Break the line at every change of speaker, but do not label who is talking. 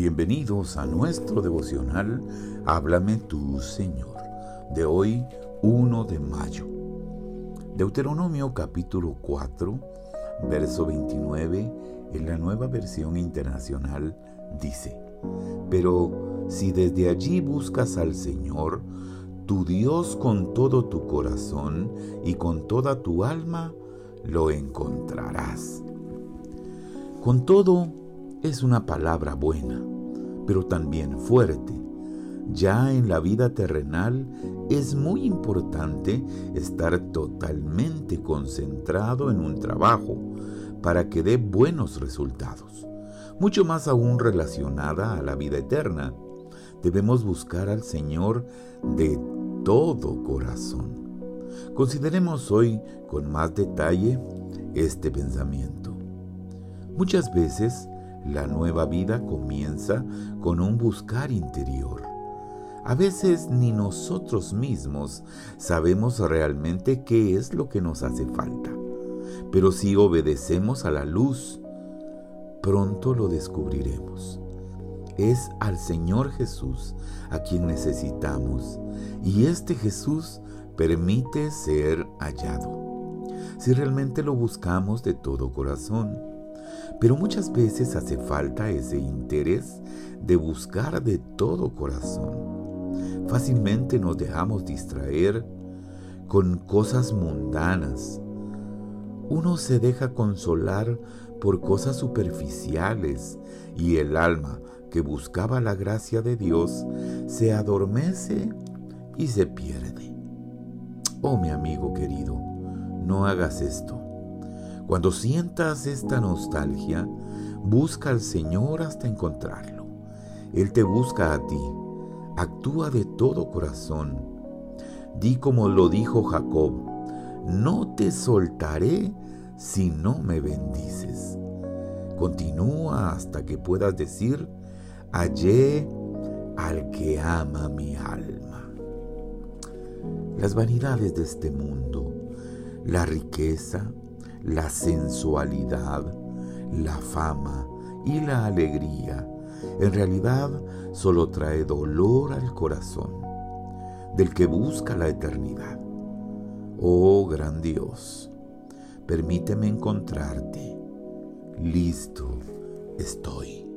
Bienvenidos a nuestro devocional Háblame tú, Señor, de hoy 1 de mayo. Deuteronomio capítulo 4, verso 29, en la nueva versión internacional, dice, Pero si desde allí buscas al Señor, tu Dios con todo tu corazón y con toda tu alma, lo encontrarás. Con todo, es una palabra buena, pero también fuerte. Ya en la vida terrenal es muy importante estar totalmente concentrado en un trabajo para que dé buenos resultados. Mucho más aún relacionada a la vida eterna. Debemos buscar al Señor de todo corazón. Consideremos hoy con más detalle este pensamiento. Muchas veces la nueva vida comienza con un buscar interior. A veces ni nosotros mismos sabemos realmente qué es lo que nos hace falta, pero si obedecemos a la luz, pronto lo descubriremos. Es al Señor Jesús a quien necesitamos y este Jesús permite ser hallado. Si realmente lo buscamos de todo corazón, pero muchas veces hace falta ese interés de buscar de todo corazón. Fácilmente nos dejamos distraer con cosas mundanas. Uno se deja consolar por cosas superficiales y el alma que buscaba la gracia de Dios se adormece y se pierde. Oh mi amigo querido, no hagas esto. Cuando sientas esta nostalgia, busca al Señor hasta encontrarlo. Él te busca a ti. Actúa de todo corazón. Di como lo dijo Jacob, no te soltaré si no me bendices. Continúa hasta que puedas decir, hallé al que ama mi alma. Las vanidades de este mundo, la riqueza, la sensualidad, la fama y la alegría en realidad solo trae dolor al corazón del que busca la eternidad. Oh gran Dios, permíteme encontrarte. Listo estoy.